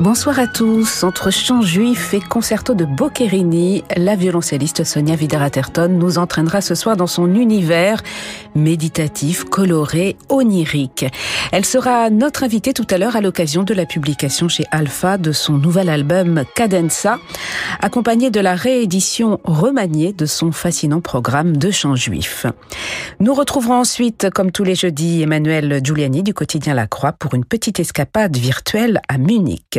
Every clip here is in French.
Bonsoir à tous. Entre chants juifs et concerto de Boccherini, la violoncelliste Sonia Videraterton nous entraînera ce soir dans son univers méditatif, coloré, onirique. Elle sera notre invitée tout à l'heure à l'occasion de la publication chez Alpha de son nouvel album Cadenza, accompagné de la réédition remaniée de son fascinant programme de chants juifs. Nous retrouverons ensuite, comme tous les jeudis, Emmanuel Giuliani du quotidien La Croix pour une petite escapade virtuelle à Munich.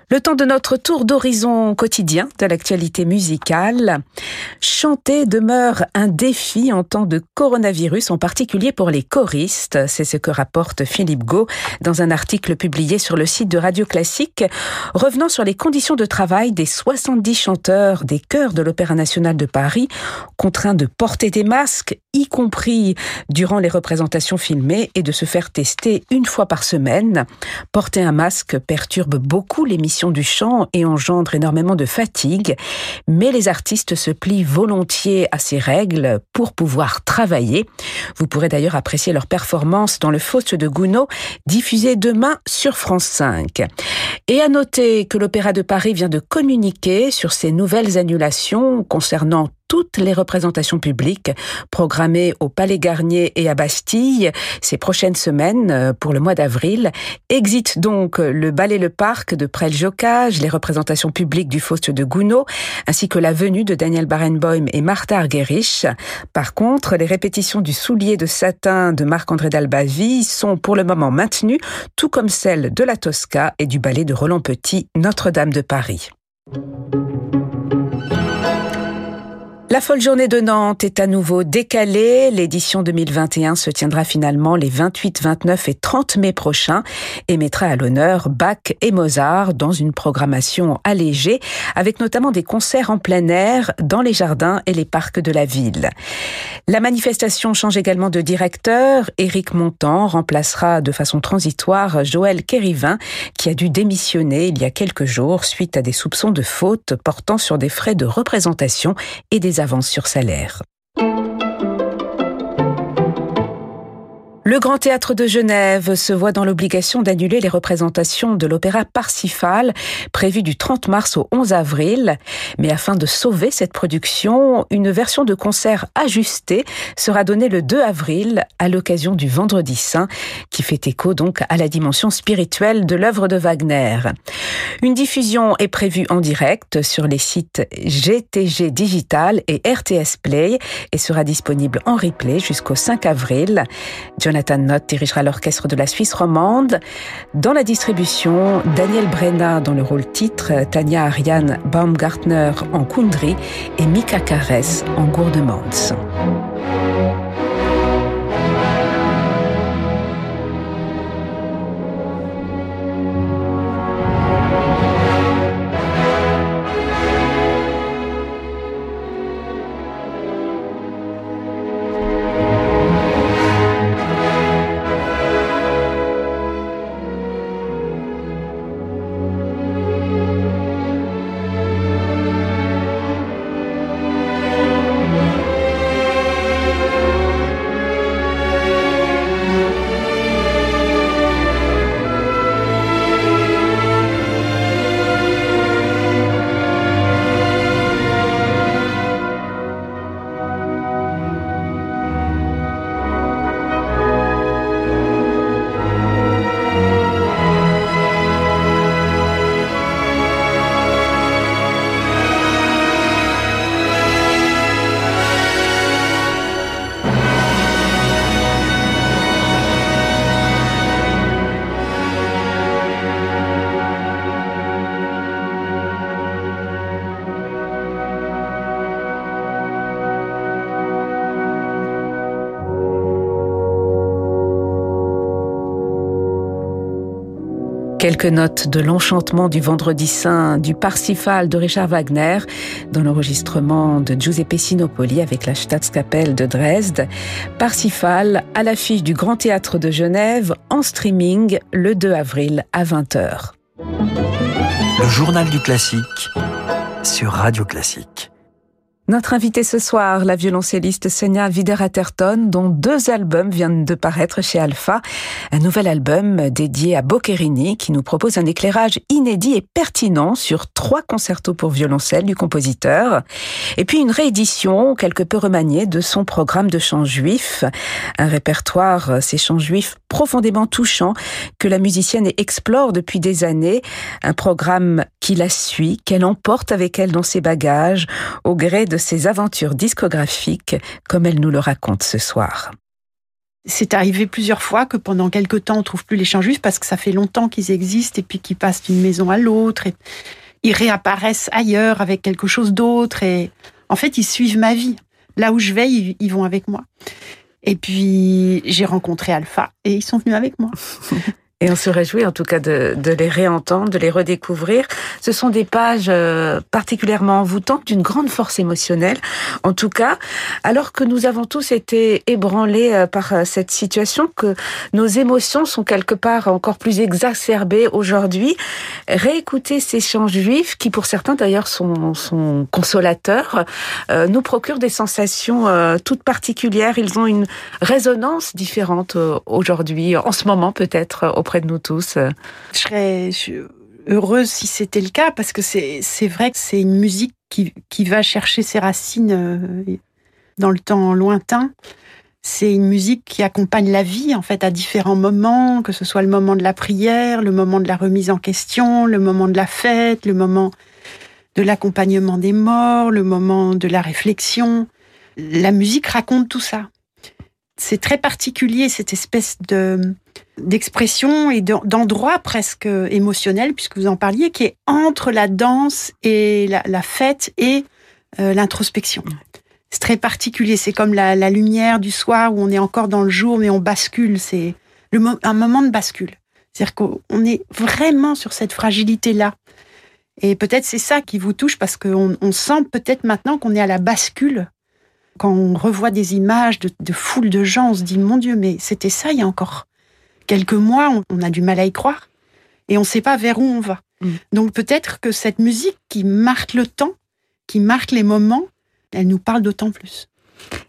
Le temps de notre tour d'horizon quotidien de l'actualité musicale. Chanter demeure un défi en temps de coronavirus, en particulier pour les choristes. C'est ce que rapporte Philippe Gau dans un article publié sur le site de Radio Classique, revenant sur les conditions de travail des 70 chanteurs des chœurs de l'Opéra national de Paris, contraints de porter des masques, y compris durant les représentations filmées, et de se faire tester une fois par semaine. Porter un masque perturbe beaucoup l'émission du chant et engendre énormément de fatigue, mais les artistes se plient volontiers à ces règles pour pouvoir travailler. Vous pourrez d'ailleurs apprécier leur performance dans le Faust de Gounod, diffusé demain sur France 5. Et à noter que l'Opéra de Paris vient de communiquer sur ces nouvelles annulations concernant toutes les représentations publiques programmées au Palais Garnier et à Bastille ces prochaines semaines euh, pour le mois d'avril. Exit donc le Ballet Le Parc de Prel-Jocage, les représentations publiques du Faust de Gounod, ainsi que la venue de Daniel Barenboim et Martha Argerich. Par contre, les répétitions du Soulier de satin de Marc-André Dalbavi sont pour le moment maintenues, tout comme celles de la Tosca et du ballet de Roland Petit, Notre-Dame de Paris. La folle journée de Nantes est à nouveau décalée. L'édition 2021 se tiendra finalement les 28, 29 et 30 mai prochains et mettra à l'honneur Bach et Mozart dans une programmation allégée avec notamment des concerts en plein air dans les jardins et les parcs de la ville. La manifestation change également de directeur. Éric Montant remplacera de façon transitoire Joël Kérivin qui a dû démissionner il y a quelques jours suite à des soupçons de faute portant sur des frais de représentation et des avance sur salaire. Le Grand Théâtre de Genève se voit dans l'obligation d'annuler les représentations de l'opéra Parsifal prévues du 30 mars au 11 avril. Mais afin de sauver cette production, une version de concert ajustée sera donnée le 2 avril à l'occasion du Vendredi Saint qui fait écho donc à la dimension spirituelle de l'œuvre de Wagner. Une diffusion est prévue en direct sur les sites GTG Digital et RTS Play et sera disponible en replay jusqu'au 5 avril. Jonathan Nott dirigera l'orchestre de la Suisse romande. Dans la distribution, Daniel Brenna dans le rôle titre, Tania Ariane Baumgartner en Kundry et Mika Kares en Gourdemans. Quelques notes de l'enchantement du Vendredi Saint du Parsifal de Richard Wagner dans l'enregistrement de Giuseppe Sinopoli avec la Staatskapelle de Dresde. Parsifal à l'affiche du Grand Théâtre de Genève en streaming le 2 avril à 20h. Le journal du classique sur Radio Classique. Notre invitée ce soir, la violoncelliste Sonia Wider-Atherton, dont deux albums viennent de paraître chez Alpha. Un nouvel album dédié à Boccherini qui nous propose un éclairage inédit et pertinent sur trois concertos pour violoncelle du compositeur. Et puis une réédition quelque peu remaniée de son programme de chants juifs. Un répertoire, ces chants juifs profondément touchants que la musicienne explore depuis des années. Un programme qui la suit, qu'elle emporte avec elle dans ses bagages au gré de ses aventures discographiques, comme elle nous le raconte ce soir. C'est arrivé plusieurs fois que pendant quelque temps on trouve plus les chants juifs parce que ça fait longtemps qu'ils existent et puis qu'ils passent d'une maison à l'autre et ils réapparaissent ailleurs avec quelque chose d'autre et en fait ils suivent ma vie. Là où je vais, ils, vont avec moi. Et puis j'ai rencontré Alpha et ils sont venus avec moi. Et on se réjouit en tout cas de, de, les réentendre, de les redécouvrir. Ce sont des pages euh, particulièrement envoûtantes, d'une grande force émotionnelle. En tout cas, alors que nous avons tous été ébranlés euh, par euh, cette situation, que nos émotions sont quelque part encore plus exacerbées aujourd'hui, réécouter ces chants juifs, qui pour certains d'ailleurs sont, sont consolateurs, nous procurent des sensations toutes particulières. Ils ont une résonance différente aujourd'hui, en ce moment peut-être, de nous tous. Je serais heureuse si c'était le cas, parce que c'est vrai que c'est une musique qui, va chercher ses racines euh, dans le temps lointain. C'est une musique qui accompagne la vie, en fait, à différents moments, que ce soit le moment de la prière, le moment de la remise en question, le moment de la fête, le moment de l'accompagnement des morts, le moment de la réflexion. La musique raconte tout ça. C'est très particulier, cette espèce de d'expression et d'endroit presque émotionnel, puisque vous en parliez, qui est entre la danse et la, fête et euh, l'introspection. C'est très particulier. C'est comme la, lumière du soir où on est encore dans le jour, mais on bascule. C'est un moment de bascule. C'est-à-dire qu'on est vraiment sur cette fragilité-là. Et peut-être c'est ça qui vous touche parce qu'on on sent peut-être maintenant qu'on est à la bascule. Quand on revoit des images de, de foules de gens, on se dit, mon Dieu, mais c'était ça il y a encore quelques mois, on, a du mal à y croire et on ne sait pas vers où on va. Mm. Donc peut-être que cette musique qui marque le temps, qui marque les moments, elle nous parle d'autant plus.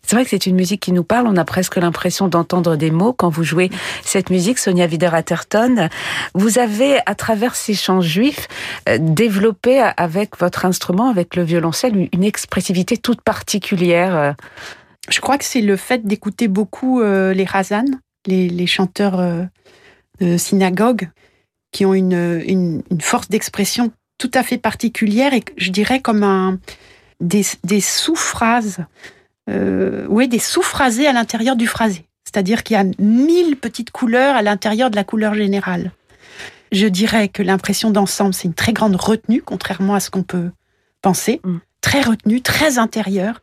C'est vrai que c'est une musique qui nous parle. On a presque l'impression d'entendre des mots quand vous jouez cette musique, Sonia Wider-Atherton. Vous avez, à travers ces chants juifs, euh, développé avec votre instrument, avec le violoncelle, une expressivité toute particulière. Je crois que c'est le fait d'écouter beaucoup euh, les Razan, les, chanteurs euh, de synagogue, qui ont une, force d'expression tout à fait particulière et je dirais comme des sous-phrases, euh, oui, des sous-phrasés à l'intérieur du phrasé. C'est-à-dire qu'il y a mille petites couleurs à l'intérieur de la couleur générale. Je dirais que l'impression d'ensemble, c'est une très grande retenue, contrairement à ce qu'on peut penser. Mm. Très retenue, très intérieure,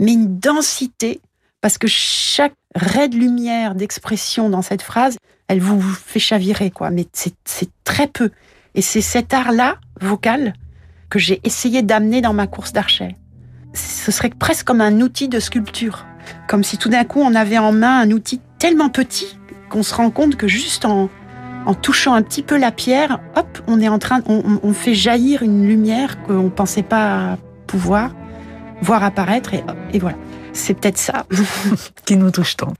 mais une densité, parce que chaque raie de lumière, d'expression dans cette phrase, elle vous fait chavirer, quoi. Mais c'est très peu. Et c'est cet art-là, vocal, que j'ai essayé d'amener dans ma course d'archet. Ce serait presque comme un outil de sculpture. Comme si tout d'un coup on avait en main un outil tellement petit qu'on se rend compte que juste en, en touchant un petit peu la pierre, hop, on est en train, on, fait jaillir une lumière qu'on ne pensait pas pouvoir voir apparaître et, et voilà. C'est peut-être ça qui nous touche tant.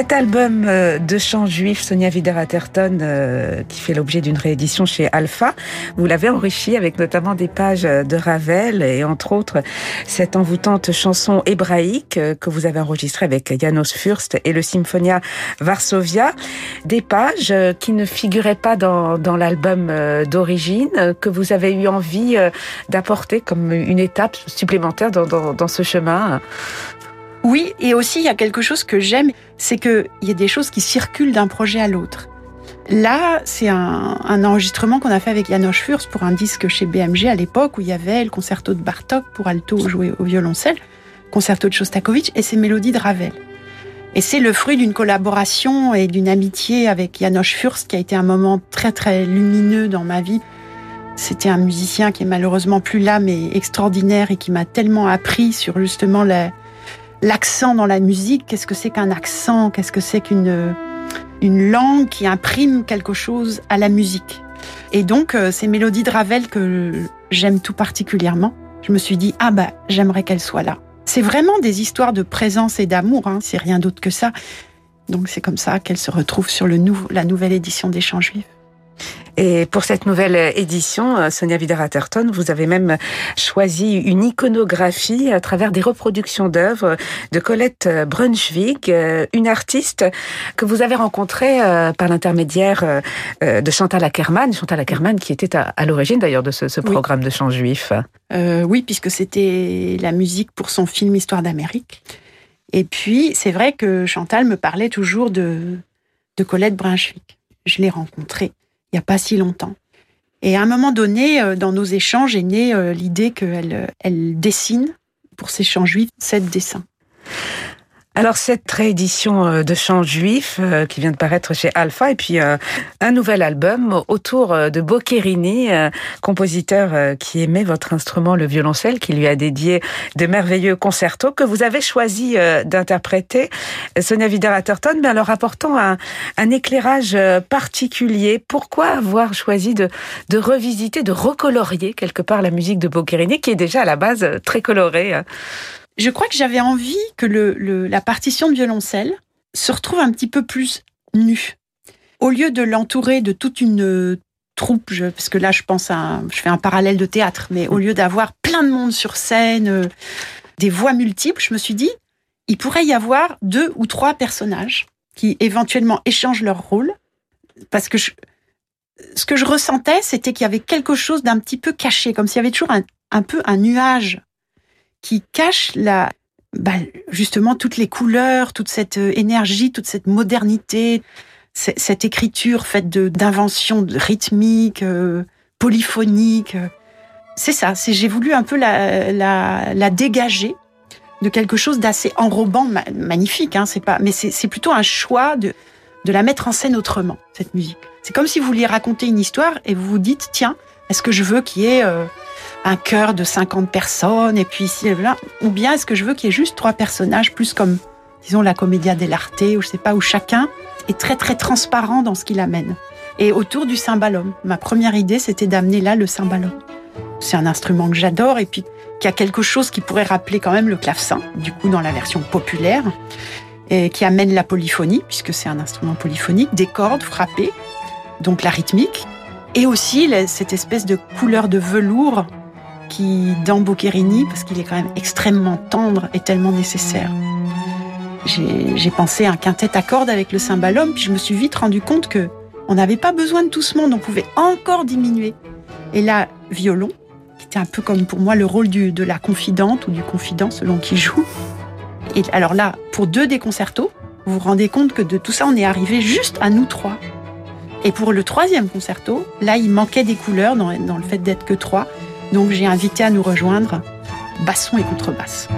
Cet album euh, de chants juifs, Sonia Videraterton, euh, qui fait l'objet d'une réédition chez Alpha, vous l'avez enrichi avec notamment des pages de Ravel et entre autres cette envoûtante chanson hébraïque euh, que vous avez enregistrée avec Janos Fürst et le Symphonia Varsovia. Des pages qui ne figuraient pas dans, l'album d'origine, que vous avez eu envie d'apporter comme une étape supplémentaire dans ce chemin. Oui, et aussi il y a quelque chose que j'aime, c'est qu'il y a des choses qui circulent d'un projet à l'autre. Là, c'est un, enregistrement qu'on a fait avec Janos Fürst pour un disque chez BMG à l'époque où il y avait le concerto de Bartok pour alto joué au violoncelle, concerto de Shostakovich et ses mélodies de Ravel. Et c'est le fruit d'une collaboration et d'une amitié avec Janos Fürst qui a été un moment très très lumineux dans ma vie. C'était un musicien qui est malheureusement plus là mais extraordinaire et qui m'a tellement appris sur justement la, l'accent dans la musique, qu'est-ce que c'est qu'un accent, qu'est-ce que c'est qu'une une langue qui imprime quelque chose à la musique? Et donc, euh, ces mélodies de Ravel que j'aime tout particulièrement, je me suis dit, ah bah, j'aimerais qu'elles soient là. C'est vraiment des histoires de présence et d'amour, hein, c'est rien d'autre que ça. Donc c'est comme ça qu'elles se retrouvent sur le la nouvelle édition des Chants Juifs. Et pour cette nouvelle édition, euh, Sonia Videraterton, vous avez même choisi une iconographie à travers des reproductions d'œuvres de Colette Brunschwig, euh, une artiste que vous avez rencontrée euh, par l'intermédiaire de Chantal Ackermann. Chantal Ackermann qui était à, l'origine d'ailleurs de ce, programme de chant juif. oui, puisque c'était la musique pour son film Histoire d'Amérique. Et puis, c'est vrai que Chantal me parlait toujours de, de Colette Brunschwig. Je l'ai rencontrée il n'y a pas si longtemps. Et à un moment donné, euh, dans nos échanges, est née euh, l'idée qu'elle elle dessine pour ces chants juifs sept dessins. Alors cette réédition euh, de chants juifs euh, qui vient de paraître chez Alpha et puis euh, un nouvel album autour de Boccherini, compositeur qui aimait votre instrument le violoncelle, qui lui a dédié de merveilleux concertos que vous avez choisi d'interpréter, Sonia Vidar-Atherton, mais alors apportant un, un, éclairage particulier. Pourquoi avoir choisi de, de revisiter, de recolorier quelque part la musique de Boccherini qui est déjà à la base très colorée hein? Je crois que j'avais envie que la partition de violoncelle se retrouve un petit peu plus nue. Au lieu de l'entourer de toute une euh, troupe, parce que là je pense à, je fais un parallèle de théâtre, mais au lieu d'avoir plein de monde sur scène, euh, des voix multiples, je me suis dit, il pourrait y avoir deux ou trois personnages qui éventuellement échangent leur rôle, parce que ce que je ressentais, c'était qu'il y avait quelque chose d'un petit peu caché, comme s'il y avait toujours un peu un nuage qui cache la, bah, justement toutes les couleurs, toute cette euh, énergie, toute cette modernité, cette écriture faite d'inventions rythmiques, euh, polyphoniques. C'est ça. J'ai voulu un peu la, la, dégager de quelque chose d'assez enrobant, magnifique. Hein, pas, mais c'est plutôt un choix de de la mettre en scène autrement cette musique. C'est comme si vous vouliez raconter une histoire et vous vous dites tiens, est-ce que je veux qu'il y ait euh, un chœur de 50 personnes et puis ici et là, ou bien est-ce que je veux qu'il y ait juste trois personnages plus comme disons la comédia dell'arte ou je sais pas où chacun est très très transparent dans ce qu'il amène. Et autour du cymbalum, ma première idée c'était d'amener là le cymbalum. C'est un instrument que j'adore et puis qui a quelque chose qui pourrait rappeler quand même le clavecin, du coup dans la version populaire, et qui amène la polyphonie puisque c'est un instrument polyphonique, des cordes frappées, donc la rythmique, et aussi cette espèce de couleur de velours qui, dans Boccherini, parce qu'il est quand même extrêmement tendre, est tellement nécessaire. J'ai pensé à un quintet à cordes avec le cymbalum, puis je me suis vite rendu compte que on n'avait pas besoin de tout ce monde, on pouvait encore diminuer. Et là, violon, qui était un peu comme pour moi le rôle du, de la confidente ou du confident selon qui joue. Et alors là, pour deux des concertos, vous vous rendez compte que de tout ça, on est arrivé juste à nous trois. Et pour le troisième concerto, là, il manquait des couleurs dans, dans le fait d'être que trois. Donc j'ai invité à nous rejoindre basson et contrebasse.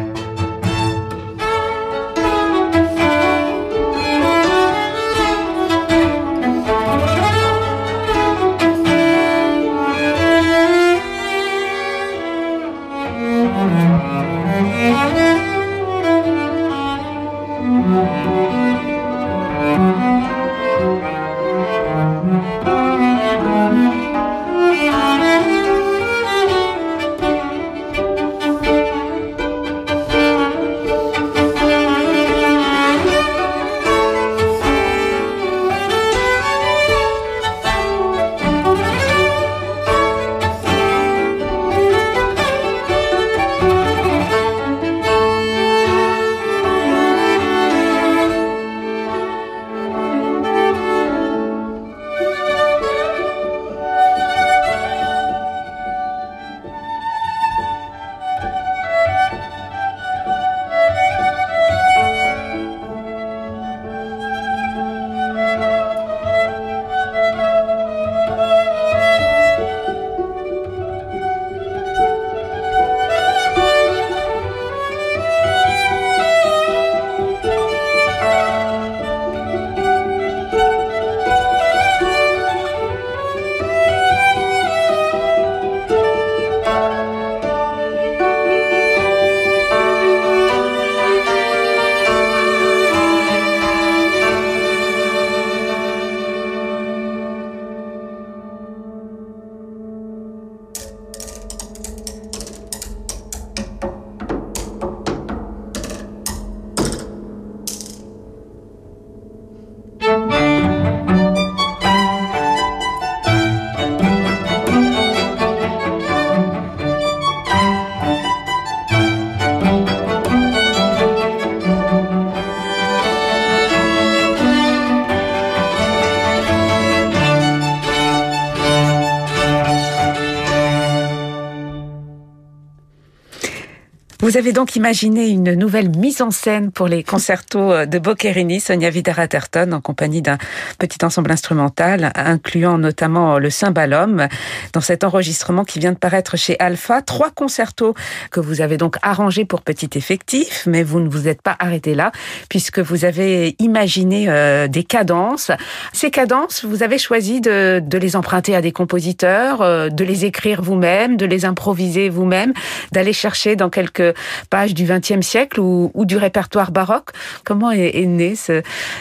Vous avez donc imaginé une nouvelle mise en scène pour les concertos euh, de Boccherini, Sonia Vidar-Atherton, en compagnie d'un petit ensemble instrumental, incluant notamment le cymbalum, dans cet enregistrement qui vient de paraître chez Alpha. Trois concertos que vous avez donc arrangés pour petit effectif, mais vous ne vous êtes pas arrêté là, puisque vous avez imaginé euh, des cadences. Ces cadences, vous avez choisi de, de les emprunter à des compositeurs, euh, de les écrire vous-même, de les improviser vous-même, d'aller chercher dans quelques page du XXe siècle ou, du répertoire baroque. Comment est, née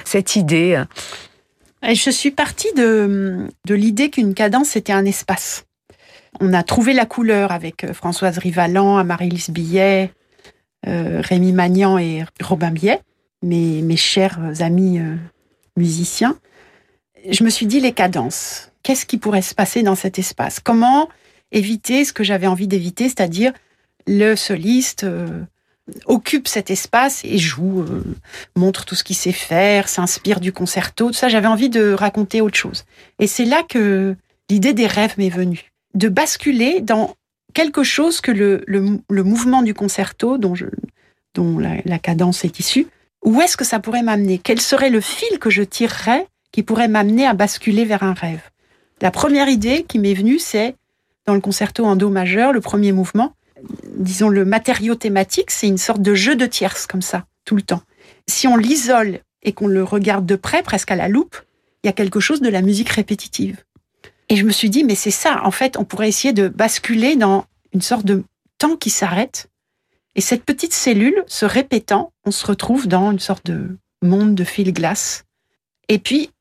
cette idée Je suis partie de, l'idée qu'une cadence était un espace. On a trouvé la couleur avec euh, Françoise Rivalan, Amaryllis Billet, euh, Rémi Magnan et Robin Billet, mes, mes chers amis euh, musiciens. Je me suis dit les cadences. Qu'est-ce qui pourrait se passer dans cet espace? Comment éviter ce que j'avais envie d'éviter, c'est-à-dire le soliste euh, occupe cet espace et joue, euh, montre tout ce qu'il sait faire, s'inspire du concerto, tout ça. J'avais envie de raconter autre chose. Et c'est là que l'idée des rêves m'est venue, de basculer dans quelque chose que le, mouvement du concerto, dont, dont la, cadence est issue, où est-ce que ça pourrait m'amener? Quel serait le fil que je tirerais qui pourrait m'amener à basculer vers un rêve? La première idée qui m'est venue, c'est dans le concerto en Do majeur, le premier mouvement, disons, le matériau thématique, c'est une sorte de jeu de tierces, comme ça, tout le temps. Si on l'isole et qu'on le regarde de près, presque à la loupe, il y a quelque chose de la musique répétitive. Et je me suis dit, mais c'est ça, en fait, on pourrait essayer de basculer dans une sorte de temps qui s'arrête. Et cette petite cellule, se répétant, on se retrouve dans une sorte de monde de fil glace. Et puis,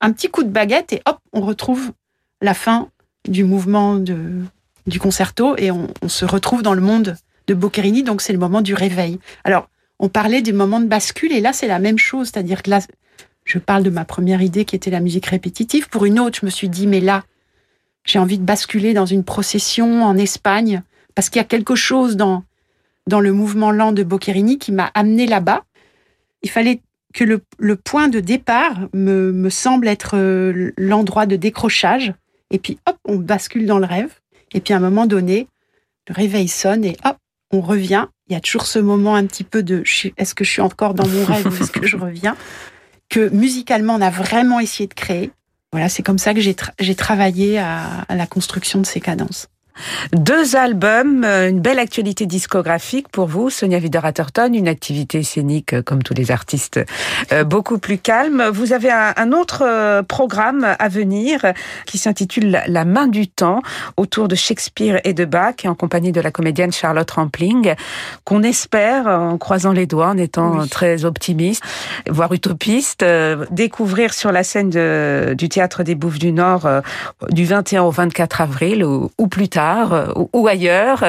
un petit coup de baguette et hop, on retrouve la fin du mouvement de, du concerto et on, se retrouve dans le monde de Boccherini, donc c'est le moment du réveil. Alors, on parlait des moments de bascule et là c'est la même chose, c'est-à-dire que là, je parle de ma première idée qui était la musique répétitive. Pour une autre, je me suis dit, mais là, j'ai envie de basculer dans une procession en Espagne parce qu'il y a quelque chose dans, dans le mouvement lent de Boccherini qui m'a amené là-bas. Il fallait que le, le point de départ me, me semble être euh, l'endroit de décrochage. Et puis, hop, on bascule dans le rêve. Et puis à un moment donné, le réveil sonne et hop, on revient. Il y a toujours ce moment un petit peu de est-ce que je suis encore dans mon rêve ou est-ce que je reviens? Que musicalement on a vraiment essayé de créer. Voilà, c'est comme ça que j'ai travaillé à la construction de ces cadences. Deux albums, euh, une belle actualité discographique pour vous, Sonia Vidar-Atherton, une activité scénique euh, comme tous les artistes euh, beaucoup plus calme. Vous avez un autre programme à venir qui s'intitule La main du temps autour de Shakespeare et de Bach et en compagnie de la comédienne Charlotte Rampling qu'on espère en croisant les doigts en étant très optimiste voire utopiste découvrir sur la scène du théâtre des Bouffes du Nord du 21 au 24 avril ou plus tard euh, ou, ailleurs.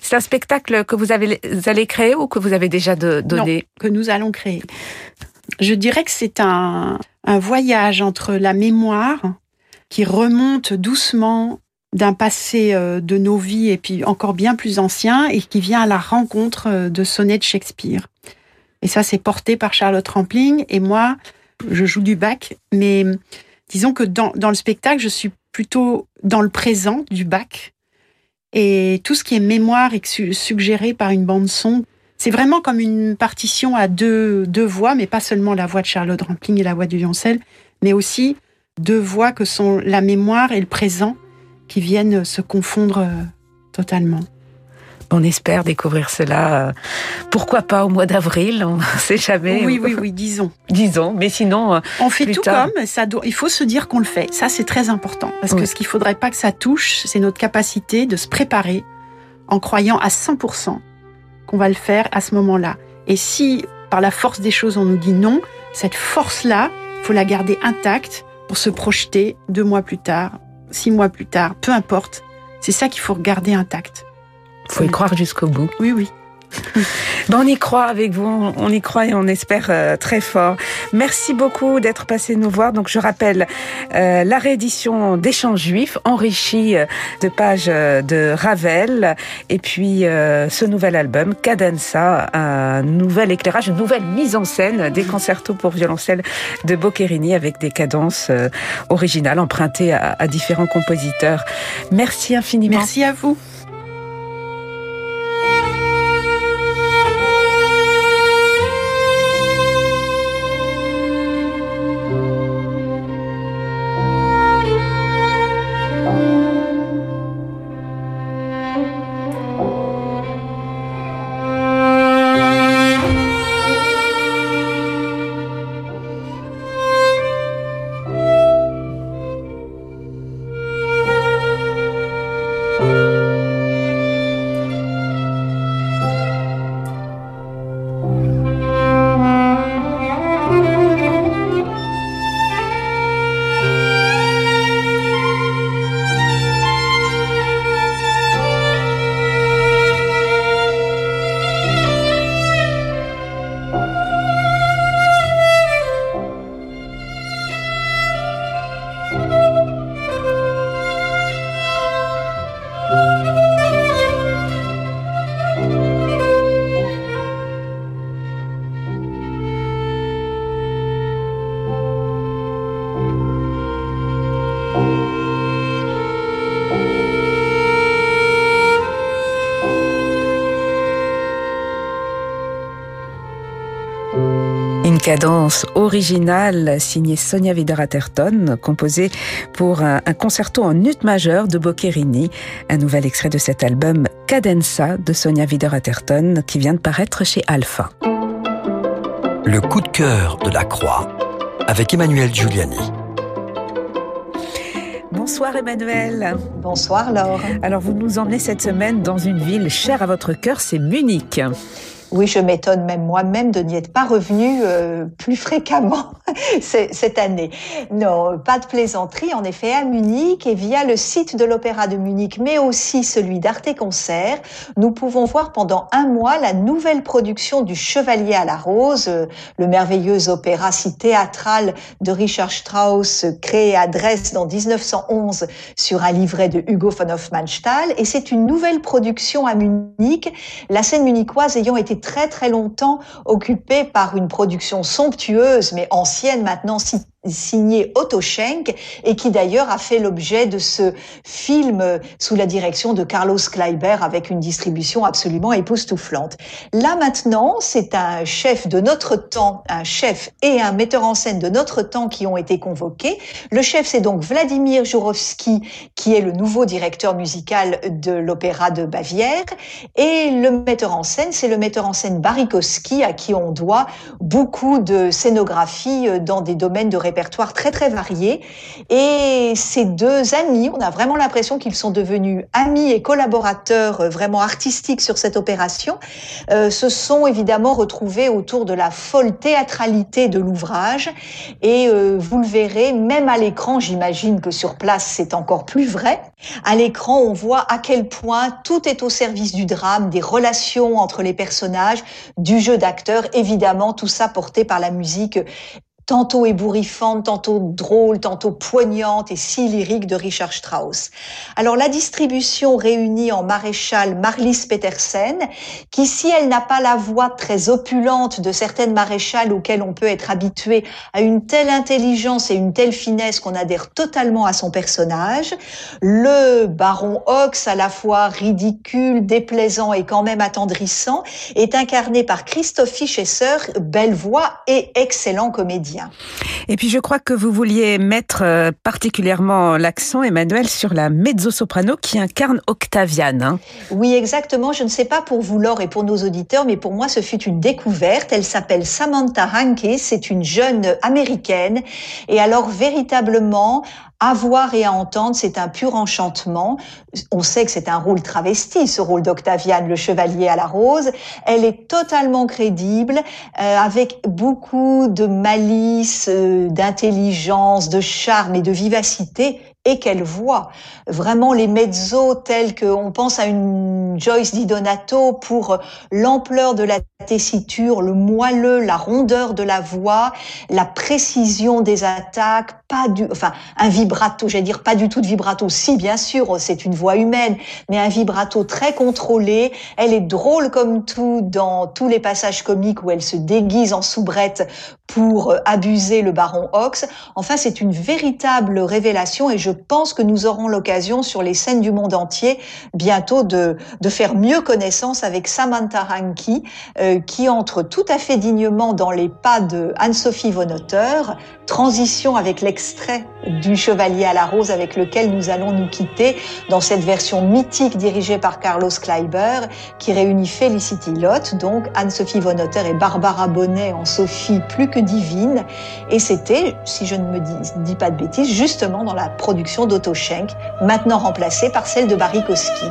C'est un spectacle que vous, avez, allez créer ou que vous avez déjà donné non, que nous allons créer. Je dirais que c'est un, un voyage entre la mémoire qui remonte doucement d'un passé euh, de nos vies et puis encore bien plus ancien et qui vient à la rencontre euh, de sonnets de Shakespeare. Et ça, c'est porté par Charlotte Rampling et moi, je joue du bac, mais disons que dans, dans le spectacle, je suis plutôt dans le présent du bac et tout ce qui est mémoire est suggéré par une bande son. C'est vraiment comme une partition à deux, deux voix, mais pas seulement la voix de Charlotte Rampling et la voix de Violoncelle, mais aussi deux voix que sont la mémoire et le présent qui viennent se confondre euh, totalement. On espère découvrir cela, euh, pourquoi pas au mois d'avril, on ne sait jamais. Oui, oui, oui, disons. disons, mais sinon... Euh, on fait tout comme, ça il faut se dire qu'on le fait. Ça, c'est très important. Parce que ce qu'il faudrait pas que ça touche, c'est notre capacité de se préparer en croyant à 100% qu'on va le faire à ce moment-là. Et si, par la force des choses, on nous dit non, cette force-là, il faut la garder intacte pour se projeter deux mois plus tard, six mois plus tard, peu importe. C'est ça qu'il faut garder intact faut y croire jusqu'au bout. Oui, oui. Ben on y croit avec vous, on y croit et on espère euh, très fort. Merci beaucoup d'être passé nous voir. Donc je rappelle euh, la réédition d'Échanges juifs enrichie euh, de pages de Ravel et puis ce nouvel album Cadenza, un nouvel éclairage, une nouvelle mise en scène des concertos pour violoncelle de Boccherini avec des cadences originales empruntées à, à différents compositeurs. Merci infiniment. Merci à vous. Cadence originale signée Sonia Vidaraterton, composée pour un, concerto en ut majeur de Boccherini, un nouvel extrait de cet album Cadenza de Sonia Vidaraterton qui vient de paraître chez Alpha. Le coup de cœur de la croix avec Emmanuel Giuliani. Bonsoir Emmanuel. Bonsoir Laure. Alors vous nous emmenez cette semaine dans une ville chère à votre cœur, c'est Munich. Oui, je m'étonne même moi-même de n'y être pas revenue euh, plus fréquemment cette année. Non, pas de plaisanterie. En effet, à Munich et via le site de l'Opéra de Munich, mais aussi celui d'Arte Concert, nous pouvons voir pendant un mois la nouvelle production du Chevalier à la Rose, le merveilleux opéra si théâtral de Richard Strauss, créé à Dresde en 1911 sur un livret de Hugo von Hofmannsthal. Et c'est une nouvelle production à Munich, la scène munichoise ayant été très très longtemps occupé par une production somptueuse mais ancienne maintenant signé Otto Schenk et qui d'ailleurs a fait l'objet de ce film sous la direction de Carlos Kleiber avec une distribution absolument époustouflante. Là maintenant, c'est un chef de notre temps, un chef et un metteur en scène de notre temps qui ont été convoqués. Le chef, c'est donc Vladimir Jourovski, qui est le nouveau directeur musical de l'Opéra de Bavière. Et le metteur en scène, c'est le metteur en scène Barikowski, à qui on doit beaucoup de scénographie dans des domaines de répertoire très très varié. Et ces deux amis, on a vraiment l'impression qu'ils sont devenus amis et collaborateurs euh, vraiment artistiques sur cette opération, euh, se sont évidemment retrouvés autour de la folle théâtralité de l'ouvrage. Et euh, vous le verrez, même à l'écran, j'imagine que sur place c'est encore plus vrai. À l'écran, on voit à quel point tout est au service du drame, des relations entre les personnages, du jeu d'acteur, évidemment, tout ça porté par la musique tantôt ébouriffante, tantôt drôle, tantôt poignante et si lyrique de Richard Strauss. Alors la distribution réunit en maréchal Marlis Petersen, qui si elle n'a pas la voix très opulente de certaines maréchales auxquelles on peut être habitué, a une telle intelligence et une telle finesse qu'on adhère totalement à son personnage. Le baron Ox, à la fois ridicule, déplaisant et quand même attendrissant, est incarné par Christophe Fischesser, belle voix et excellent comédien. Et puis je crois que vous vouliez mettre euh, particulièrement l'accent, Emmanuel, sur la mezzo-soprano qui incarne Octaviane. Hein. Oui, exactement. Je ne sais pas pour vous, Laure, et pour nos auditeurs, mais pour moi, ce fut une découverte. Elle s'appelle Samantha Hanke. C'est une jeune américaine. Et alors, véritablement, à voir et à entendre, c'est un pur enchantement. On sait que c'est un rôle travesti, ce rôle d'Octaviane, le chevalier à la rose. Elle est totalement crédible, euh, avec beaucoup de malice, euh, d'intelligence, de charme et de vivacité et qu'elle voit vraiment les mezzos tels qu'on pense à une Joyce Di Donato pour l'ampleur de la tessiture, le moelleux, la rondeur de la voix, la précision des attaques, pas du, enfin, un vibrato, j'allais dire pas du tout de vibrato. Si, bien sûr, c'est une voix humaine, mais un vibrato très contrôlé. Elle est drôle comme tout dans tous les passages comiques où elle se déguise en soubrette pour abuser le baron Ox. Enfin, c'est une véritable révélation et je pense que nous aurons l'occasion sur les scènes du monde entier bientôt de, de faire mieux connaissance avec Samantha Ranki, euh, qui entre tout à fait dignement dans les pas de Anne-Sophie von Otter, transition avec l'extrait du Chevalier à la Rose avec lequel nous allons nous quitter dans cette version mythique dirigée par Carlos Kleiber qui réunit Felicity Lott, donc Anne-Sophie von Otter et Barbara Bonnet en Sophie plus que divine. Et c'était, si je ne me dis, pas de bêtises, justement dans la production d'Otto Schenk, maintenant remplacée par celle de Barikowski.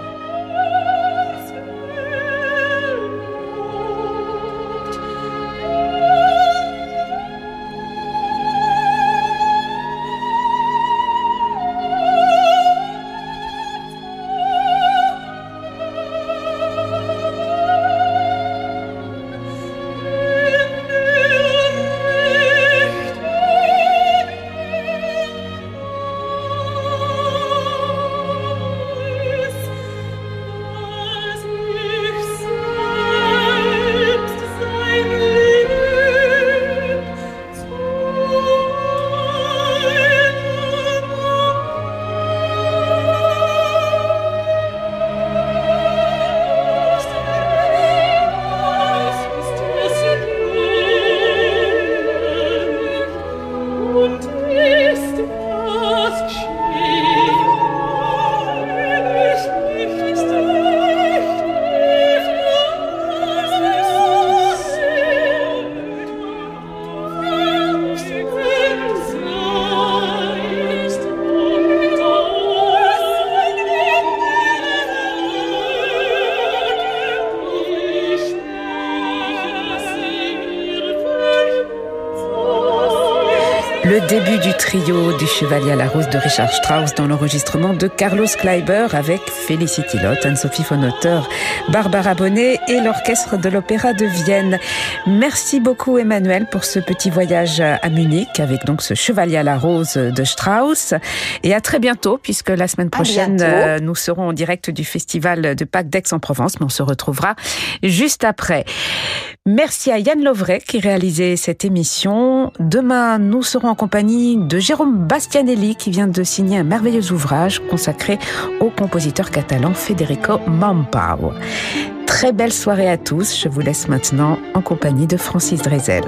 Le début du trio du Chevalier à la Rose de Richard Strauss dans l'enregistrement de Carlos Kleiber avec Felicity Lott, Anne-Sophie Fonauteur, Barbara Bonnet et l'orchestre de l'Opéra de Vienne. Merci beaucoup Emmanuel pour ce petit voyage à Munich avec donc ce Chevalier à la Rose de Strauss. Et à très bientôt puisque la semaine prochaine euh, nous serons en direct du festival de Pâques d'Aix-en-Provence, mais on se retrouvera juste après. Merci à Yann Lovray qui réalisait cette émission. Demain, nous serons en compagnie de Jérôme Bastianelli qui vient de signer un merveilleux ouvrage consacré au compositeur catalan Federico Mampau. Très belle soirée à tous. Je vous laisse maintenant en compagnie de Francis Drezel.